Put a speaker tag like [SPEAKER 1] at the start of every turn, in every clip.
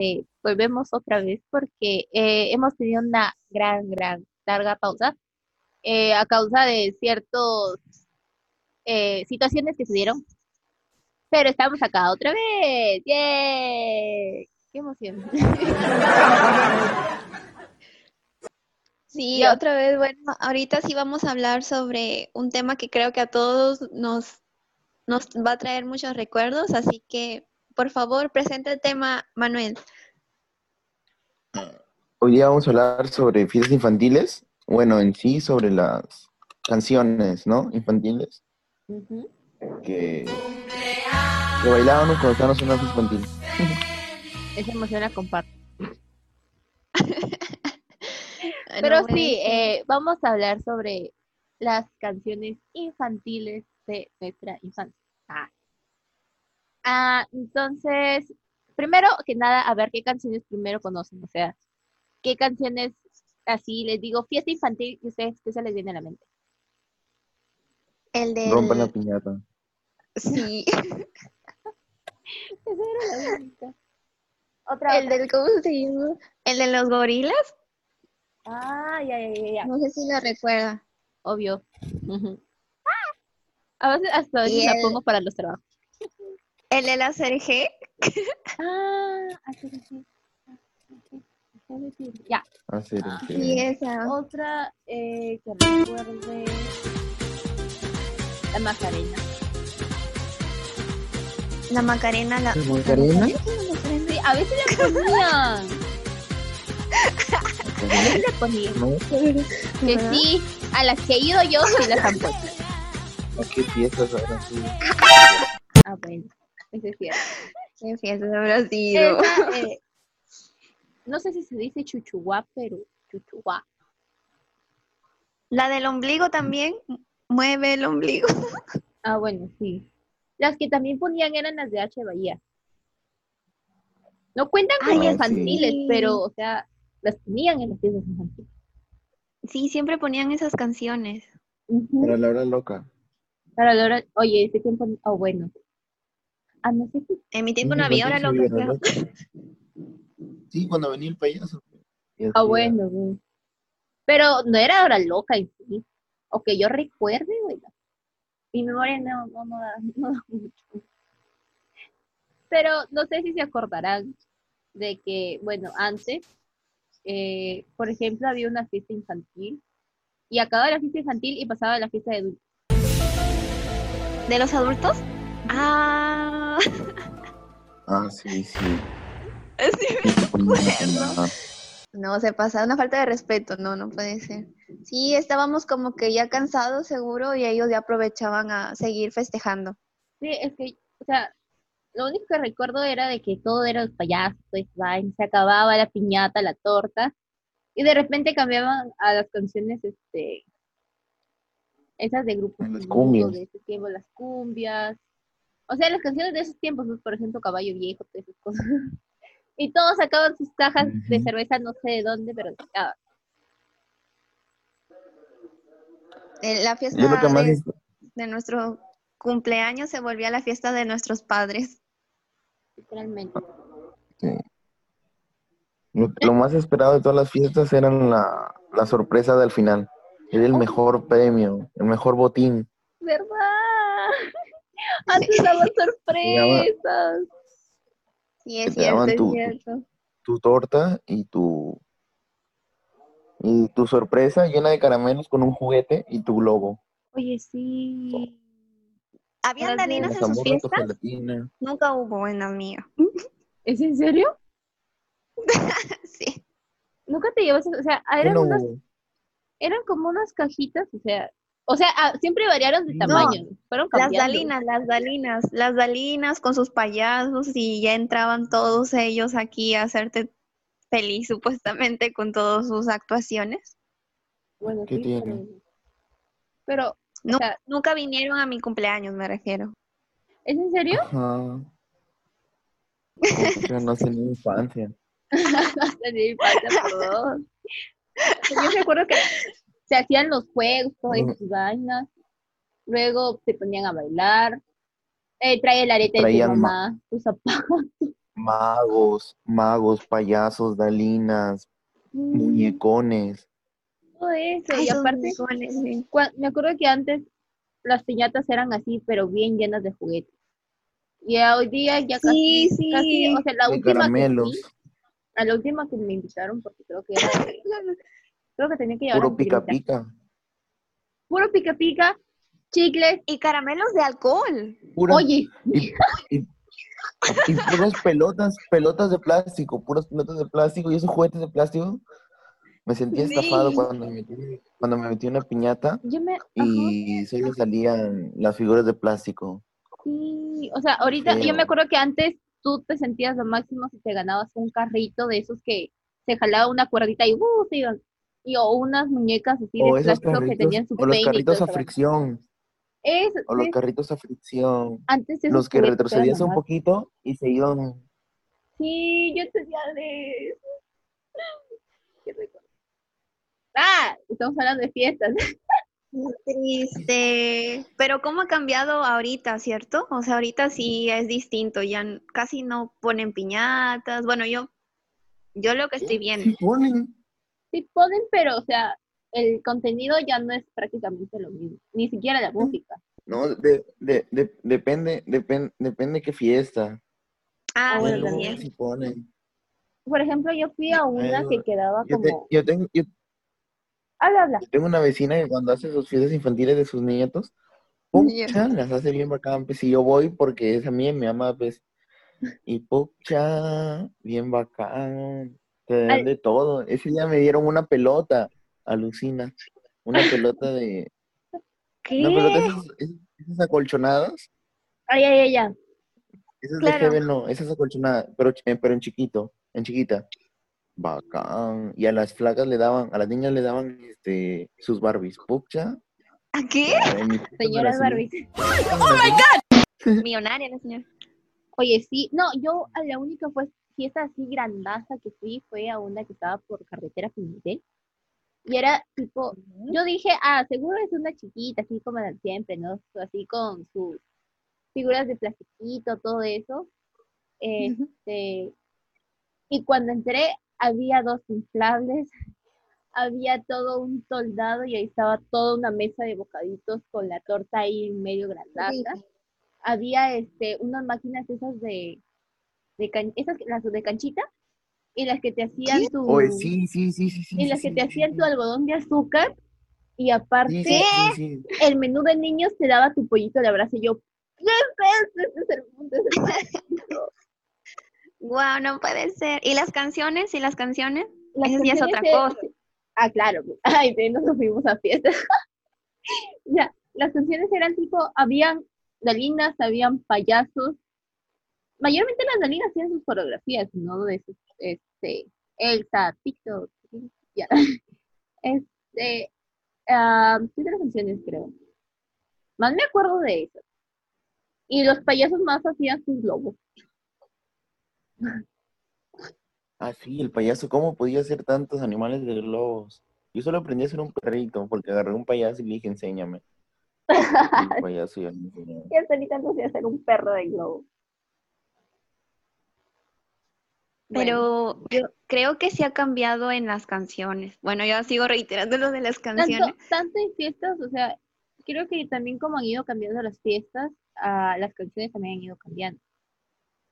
[SPEAKER 1] eh, volvemos otra vez porque eh, hemos tenido una gran, gran, larga pausa eh, a causa de ciertas situaciones que se dieron. Pero estamos acá otra vez. ¡Yay! ¡Qué emoción!
[SPEAKER 2] Sí, otra vez, bueno, ahorita sí vamos a hablar sobre un tema que creo que a todos nos, nos va a traer muchos recuerdos, así que por favor, presenta el tema, Manuel.
[SPEAKER 3] Hoy día vamos a hablar sobre fiestas infantiles, bueno, en sí sobre las canciones, ¿no? Infantiles. que, que bailábamos cuando estábamos en una fiesta infantil.
[SPEAKER 1] Esa emoción la comparto. Pero sí, eh, vamos a hablar sobre las canciones infantiles de nuestra infancia. Ah. Ah. entonces, primero que nada, a ver qué canciones primero conocen, o sea, qué canciones así, les digo, fiesta infantil, y ustedes, ¿qué se les viene a la mente?
[SPEAKER 2] El de...
[SPEAKER 3] Rompan la piñata.
[SPEAKER 2] Sí.
[SPEAKER 1] Esa era la única.
[SPEAKER 2] Otra, el del, ¿cómo se llama? ¿El de los gorilas?
[SPEAKER 1] Ah, ya, ya, ya.
[SPEAKER 2] No sé si la recuerda.
[SPEAKER 1] Obvio. A veces hasta hoy la pongo para los trabajos.
[SPEAKER 2] ¿El de la CRG?
[SPEAKER 1] ah, Ya.
[SPEAKER 3] Ah,
[SPEAKER 2] sí, esa.
[SPEAKER 1] Otra eh, que recuerde. La Macarena.
[SPEAKER 2] La Macarena, la.
[SPEAKER 3] ¿La Macarena?
[SPEAKER 1] Sí, a veces la ponían. le ponía? Que sí, a las que he ido yo sí las han puesto.
[SPEAKER 3] ¿A qué fiestas habrá sido?
[SPEAKER 1] Ah, bueno, es cierto.
[SPEAKER 2] ¿Qué fiestas habrá sido?
[SPEAKER 1] Eh, no sé si se dice chuchuá, pero chuchuá.
[SPEAKER 2] La del ombligo también, mueve el ombligo.
[SPEAKER 1] Ah, bueno, sí. Las que también ponían eran las de H. Bahía. No cuentan como infantiles, pero, o sea, las ponían en las fiestas infantiles.
[SPEAKER 2] Sí, siempre ponían esas canciones.
[SPEAKER 3] Para la hora loca.
[SPEAKER 1] Para la hora, oye, ese tiempo, oh, bueno. Ah, no sé si.
[SPEAKER 2] En mi tiempo no había hora loca.
[SPEAKER 3] Sí, cuando venía el payaso.
[SPEAKER 1] Ah, bueno, Pero no era hora loca en sí. O que yo recuerde, bueno. Mi memoria no, no, no, da, no da mucho. Pero no sé si se acordarán de que, bueno, antes eh, por ejemplo, había una fiesta infantil y acababa la fiesta infantil y pasaba la fiesta de adultos.
[SPEAKER 2] ¿De los adultos? Ah.
[SPEAKER 3] Ah, sí, sí.
[SPEAKER 2] no, se pasa una falta de respeto, no, no puede ser. Sí, estábamos como que ya cansados seguro y ellos ya aprovechaban a seguir festejando.
[SPEAKER 1] Sí, es que, o sea, lo único que recuerdo era de que todo era el payaso, se acababa la piñata, la torta, y de repente cambiaban a las canciones, este, esas de grupos.
[SPEAKER 3] Las cumbias.
[SPEAKER 1] De ese tiempo, las cumbias. O sea, las canciones de esos tiempos, por ejemplo, Caballo Viejo, todas esas cosas. y todos sacaban sus cajas de cerveza, no sé de dónde, pero sacaban.
[SPEAKER 2] La fiesta de nuestro cumpleaños se volvía la fiesta de nuestros padres
[SPEAKER 1] literalmente.
[SPEAKER 3] Lo, más esperado de todas las fiestas eran la, la sorpresa del final. Era el oh. mejor premio, el mejor botín.
[SPEAKER 1] ¿Verdad? Antes daban sorpresas.
[SPEAKER 2] Sí, es cierto, es
[SPEAKER 3] tu,
[SPEAKER 2] cierto.
[SPEAKER 3] Tu, torta y tu y tu sorpresa llena de caramelos con un juguete y tu globo.
[SPEAKER 1] Oye, sí.
[SPEAKER 2] ¿Había andalinas en sus fiestas? Nunca hubo en la mía.
[SPEAKER 1] ¿Es en serio?
[SPEAKER 2] sí.
[SPEAKER 1] Nunca te llevas, o sea, eran unas, eran como unas cajitas, o sea, o sea, ah, siempre variaron de tamaño, fueron
[SPEAKER 2] Las dalinas, las dalinas, las dalinas con sus payasos y ya entraban todos ellos aquí a hacerte feliz supuestamente con todas sus actuaciones.
[SPEAKER 1] Bueno, ¿Qué sí, pero
[SPEAKER 2] nunca vinieron a mi cumpleaños, me refiero.
[SPEAKER 1] ¿Es en serio?
[SPEAKER 3] Ajá. Yo no sé ni infancia.
[SPEAKER 1] no sé ni infancia, perdón. Yo recuerdo que se hacían los juegos, todas esas vainas. Luego se ponían a bailar. Eh, trae el arete de tu mamá, tus zapatos.
[SPEAKER 3] magos, magos, payasos, dalinas,
[SPEAKER 1] Mm,
[SPEAKER 3] muñecones.
[SPEAKER 1] Todo eso.
[SPEAKER 2] Ay,
[SPEAKER 1] y aparte,
[SPEAKER 2] sí.
[SPEAKER 1] me acuerdo que antes las piñatas eran así, pero bien llenas de juguetes. Y hoy día ya casi,
[SPEAKER 2] Sí, sí.
[SPEAKER 1] casi, o sea, la
[SPEAKER 3] de
[SPEAKER 1] última que
[SPEAKER 3] caramelos,
[SPEAKER 1] fui, a la última que me invitaron, porque creo que era, creo que tenía que llevar a
[SPEAKER 3] puro pica pica,
[SPEAKER 1] Puro pica pica, chicles,
[SPEAKER 2] Y caramelos de alcohol.
[SPEAKER 1] oye,
[SPEAKER 3] y, y- y puras pelotas, pelotas de plástico, puras pelotas de plástico y esos juguetes de plástico. Me sentí estafado cuando me metí, cuando me metí una piñata
[SPEAKER 1] yo me, ajá,
[SPEAKER 3] y solo salían las figuras de plástico.
[SPEAKER 1] sí, o sea, ahorita, yo me acuerdo que antes tú te sentías lo máximo si te ganabas un carrito de esos que se jalaba una cuerdita y uh, se iban. Y o unas muñecas así
[SPEAKER 3] O
[SPEAKER 1] de
[SPEAKER 3] esos
[SPEAKER 1] plástico que
[SPEAKER 3] carritos,
[SPEAKER 1] tenían su
[SPEAKER 3] o los carritos a fricción,
[SPEAKER 1] Es,
[SPEAKER 3] o los carritos a fricción,
[SPEAKER 1] antes
[SPEAKER 3] los que retrocedías un poquito y se iban.
[SPEAKER 1] Sí, yo tenía de eso. Qué rico. Ah, estamos hablando de fiestas.
[SPEAKER 2] Triste. Pero cómo ha cambiado ahorita, ¿cierto? O sea, ahorita sí es distinto, ya casi no ponen piñatas. Bueno, yo, yo lo que estoy viendo.
[SPEAKER 3] Sí ponen.
[SPEAKER 1] Sí ponen, pero, o sea, el contenido ya no es prácticamente lo mismo. Ni siquiera la música.
[SPEAKER 3] No, de, de, de- depende, depende, depende qué fiesta.
[SPEAKER 2] Ah,
[SPEAKER 1] Ah, bueno, también.
[SPEAKER 3] ponen.
[SPEAKER 1] Por ejemplo, yo fui a una que quedaba
[SPEAKER 3] Yo, te-
[SPEAKER 1] como...
[SPEAKER 3] yo tengo, yo
[SPEAKER 1] Habla, habla.
[SPEAKER 3] tengo una vecina que cuando hace sus fiestas infantiles de sus nietos, pucha, las hace bien bacán. Pues si yo voy porque es a mí mi mamá, pues, y pucha, bien bacán. Te dan
[SPEAKER 1] Ay.
[SPEAKER 3] de todo. Ese día me dieron una pelota, alucina. Una pelota de. Una pelota de
[SPEAKER 1] ¿Qué?
[SPEAKER 3] esas, acolchonadas.
[SPEAKER 1] Ay, ay, ay, ya.
[SPEAKER 3] Esas
[SPEAKER 2] Claro.
[SPEAKER 3] de Heaven no, esas acolchonadas, pero, eh, pero en chiquito, en chiquita. Bacán. Y a las flacas le daban, a las niñas le daban este, sus Barbies. Pucha.
[SPEAKER 2] ¿A qué?
[SPEAKER 1] Señoras
[SPEAKER 3] las
[SPEAKER 1] Barbie.
[SPEAKER 3] di. ¡Oh, my God!
[SPEAKER 2] Millonaria la señora.
[SPEAKER 1] Oye, sí, no, yo a la única fue fiesta así grandaza que fui fue a una que estaba por carretera Pimentel. Y era tipo, yo dije, ah, seguro es una chiquita, así como siempre, ¿no? Así con sus figuras de plastiquito, todo eso. Este, y cuando entré, había dos inflables, había todo un soldado y ahí estaba toda una mesa de bocaditos con la torta ahí medio grandaza había este unas máquinas esas de, de can- esas las de canchita y las que te hacían tu
[SPEAKER 3] Oye, sí, sí, sí, sí, sí.
[SPEAKER 1] y
[SPEAKER 3] sí,
[SPEAKER 1] las que te hacían tu algodón de azúcar y aparte el menú de niños te daba tu pollito de abrazo y yo ¿qué es? Este es el mundo, este es el mundo".
[SPEAKER 2] Wow, no puede ser. ¿Y las canciones? ¿Y las canciones?
[SPEAKER 1] Las
[SPEAKER 2] ya es otra cosa.
[SPEAKER 1] ah claro ay de nos fuimos a fiestas ya las canciones eran tipo habían dalinas habían payasos mayormente las dalinas hacían sus coreografías no de sus este Elsa Pito ya este ah, sí de las canciones creo más me acuerdo de eso y los payasos más hacían sus globos
[SPEAKER 3] Ah, sí, el payaso, ¿cómo podía hacer tantos animales de globos? Yo solo aprendí a hacer un perrito porque agarré un payaso y le dije, enséñame. Y el payaso ya me enseñó.
[SPEAKER 1] no sé hacer un perro de globo Bueno.
[SPEAKER 2] Pero yo creo que sí ha cambiado en las canciones. Bueno, yo sigo reiterando lo de las canciones.
[SPEAKER 1] tanto, tanto en fiestas, o sea, creo que también como han ido cambiando las fiestas, ah, las canciones también han ido cambiando.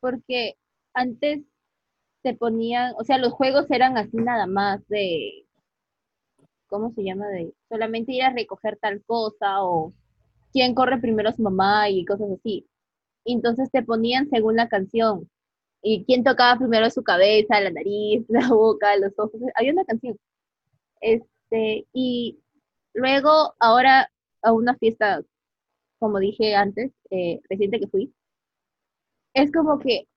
[SPEAKER 1] Porque antes te ponían, o sea, los juegos eran así nada más de, ¿cómo se llama? De solamente ir a recoger tal cosa o quién corre primero a su mamá y cosas así. Entonces te ponían según la canción. Y quién tocaba primero su cabeza, la nariz, la boca, los ojos. Había una canción. Este, y luego, ahora, a una fiesta, como dije antes, eh, reciente que fui, es como que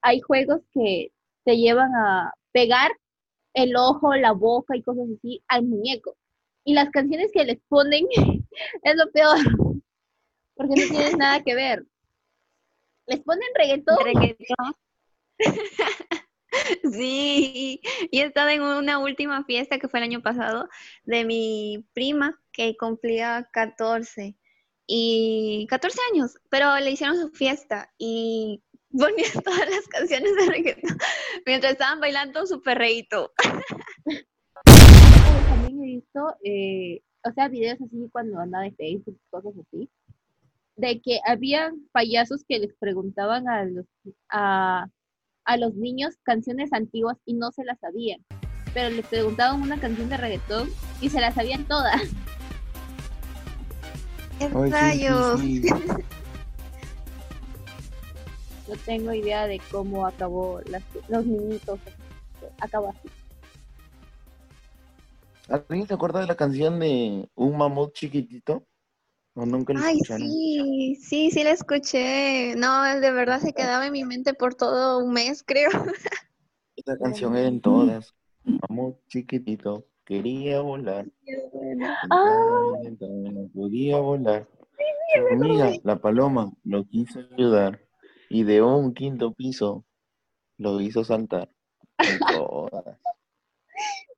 [SPEAKER 1] hay juegos que te llevan a pegar el ojo, la boca y cosas así al muñeco. Y las canciones que les ponen es lo peor, porque no tienen nada que ver. Les ponen reggaetón.
[SPEAKER 2] Reggaetón. Sí, y he estado en una última fiesta que fue el año pasado de mi prima que cumplía 14 y 14 años, pero le hicieron su fiesta y ponía todas las canciones de reggaetón mientras estaban bailando su perreíto.
[SPEAKER 1] También he visto, eh, o sea, videos así cuando andaba de Facebook, cosas así, de que había payasos que les preguntaban a los, a, a los niños canciones antiguas y no se las sabían, pero les preguntaban una canción de reggaetón y se las sabían todas.
[SPEAKER 2] ¡Qué
[SPEAKER 3] Ay, sí,
[SPEAKER 2] rayos!
[SPEAKER 3] sí, sí.
[SPEAKER 1] No tengo idea de cómo acabó las, los niñitos. Acabó así.
[SPEAKER 3] ¿Alguien se acuerda de la canción de Un mamut chiquitito? ¿O nunca la
[SPEAKER 2] Ay,
[SPEAKER 3] escucharon?
[SPEAKER 2] sí, sí, sí la escuché. No, de verdad se quedaba en mi mente por todo un mes, creo.
[SPEAKER 3] Esa canción era en todas. Mamut chiquitito quería volar.
[SPEAKER 1] Ah.
[SPEAKER 3] No podía volar. Su amiga, la paloma, lo quiso ayudar. Y de un quinto piso lo hizo saltar. En todas.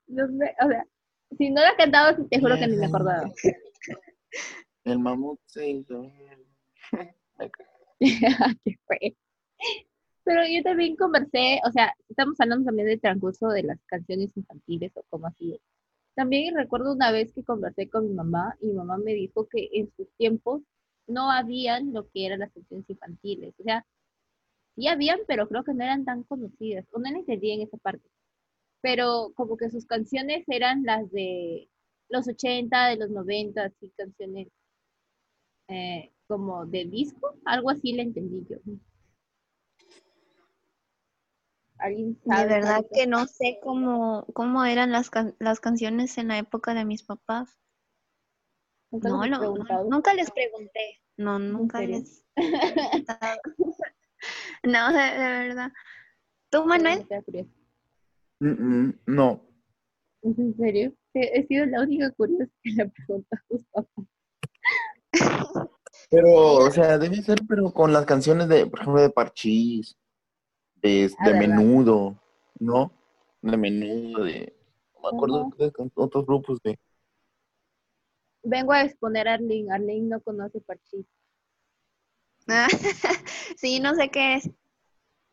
[SPEAKER 1] No sé, o sea, si no la cantaba, te juro que ni me acordaba.
[SPEAKER 3] El mamut se hizo.
[SPEAKER 1] Qué fue. Pero yo también conversé, o sea, estamos hablando también del transcurso de las canciones infantiles o cómo así. También recuerdo una vez que conversé con mi mamá y mi mamá me dijo que en sus tiempos no habían lo que eran las canciones infantiles. O sea, sí habían, pero creo que no eran tan conocidas. O no entendía en esa parte. Pero como que sus canciones eran las de los 80, de los 90, así canciones eh, como de disco, algo así le entendí yo. ¿Alguien
[SPEAKER 2] De verdad que no sé cómo, cómo eran las, can- las canciones en la época de mis papás.
[SPEAKER 1] ¿Nunca
[SPEAKER 2] No, nunca les pregunté. No, nunca les. No, de, de verdad. ¿Tú, Manuel?
[SPEAKER 3] Mm, mm, No,
[SPEAKER 1] ¿Es en serio? He, he sido la única curiosa que le pregunta a sus papás.
[SPEAKER 3] Pero, o sea, debe ser, pero con las canciones de, por ejemplo, de Parchís, de,
[SPEAKER 1] Ah,
[SPEAKER 3] de
[SPEAKER 1] ¿verdad?
[SPEAKER 3] Menudo, ¿no? De Menudo, de, no me acuerdo
[SPEAKER 1] Ajá.
[SPEAKER 3] de con otros grupos de,
[SPEAKER 1] Vengo a exponer a Arlene. Arlene no conoce Parchís.
[SPEAKER 2] Ah, Sí, no sé qué es.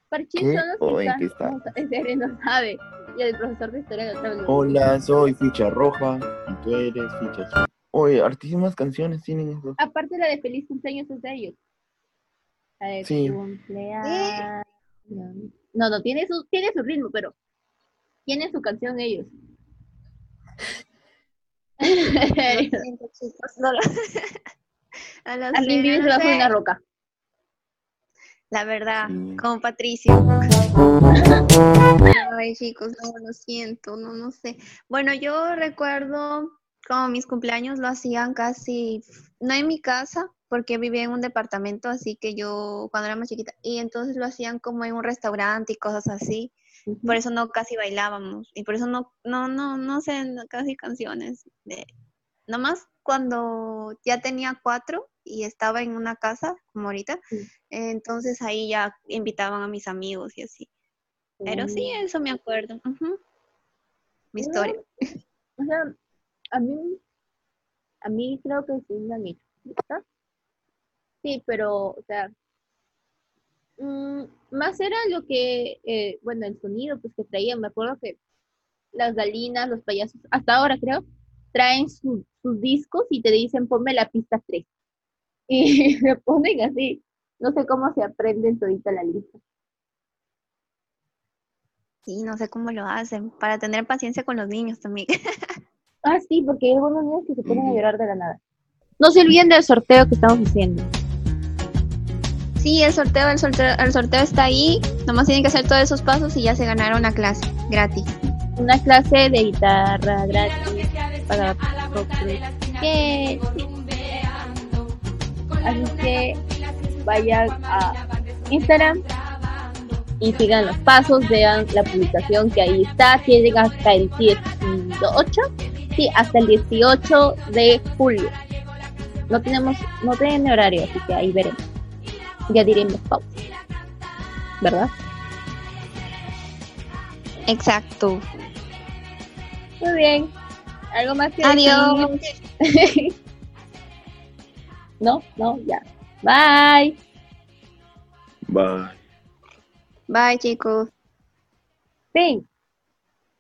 [SPEAKER 1] Parchís
[SPEAKER 3] ¿Qué?
[SPEAKER 1] son los
[SPEAKER 3] ¿O
[SPEAKER 1] que están... en serio, no sabe. Y el profesor de historia de otra vez.
[SPEAKER 3] Hola, soy ficha roja y tú eres ficha azul. Oye, hartísimas canciones tienen esos.
[SPEAKER 1] Aparte la de feliz cumpleaños es de ellos. La de
[SPEAKER 3] Sí.
[SPEAKER 1] cumpleaños. No, no, tiene su, tiene su ritmo, pero tiene su canción ellos.
[SPEAKER 2] Lo siento, chicos, no lo- a las
[SPEAKER 1] Alguien vive
[SPEAKER 2] no
[SPEAKER 1] debajo de una roca.
[SPEAKER 2] La verdad,
[SPEAKER 3] Sí.
[SPEAKER 2] como Patricio. Ay, chicos, no, lo siento, no, no sé. Bueno, yo recuerdo como mis cumpleaños lo hacían casi, no en mi casa, porque vivía en un departamento, así que yo cuando era más chiquita, y entonces lo hacían como en un restaurante y cosas así. Por eso no casi bailábamos, y por eso no, no, no, no sé no, casi canciones. De, nomás cuando ya tenía cuatro y estaba en una casa, como ahorita, entonces ahí ya invitaban a mis amigos y así. Pero sí,
[SPEAKER 1] Mm.
[SPEAKER 2] eso me acuerdo. Mi historia.
[SPEAKER 1] O sea, a mí, a mí creo que sí me han. Sí, pero, o sea, mm, más era lo que, eh, bueno, el sonido pues que traían. Me acuerdo que las galinas, los payasos, hasta ahora creo, traen su- sus discos y te dicen ponme la pista 3. Y me ponen así. No sé cómo se aprenden todita la lista.
[SPEAKER 2] Sí, no sé cómo lo hacen, para tener paciencia con los niños también.
[SPEAKER 1] Ah, sí, porque hay algunos niños que se ponen a llorar de la nada. No se olviden del sorteo que estamos haciendo.
[SPEAKER 2] Sí, el sorteo, el sorteo, el sorteo está ahí. Nomás tienen que hacer todos esos pasos y ya se ganaron la clase gratis.
[SPEAKER 1] Una clase de guitarra gratis para que Así que vayan a Instagram y sigan los pasos, vean la publicación que ahí está, tienen hasta el 18, sí, hasta el 18 de julio. No tenemos, no tienen horario, así que ahí veremos. Ya diremos pausa. ¿Verdad?
[SPEAKER 2] Exacto.
[SPEAKER 1] Muy bien. ¿Algo más que
[SPEAKER 2] Adiós.
[SPEAKER 1] decir? no, no, ya. Bye.
[SPEAKER 3] Bye.
[SPEAKER 2] Bye, chicos.
[SPEAKER 1] Fin.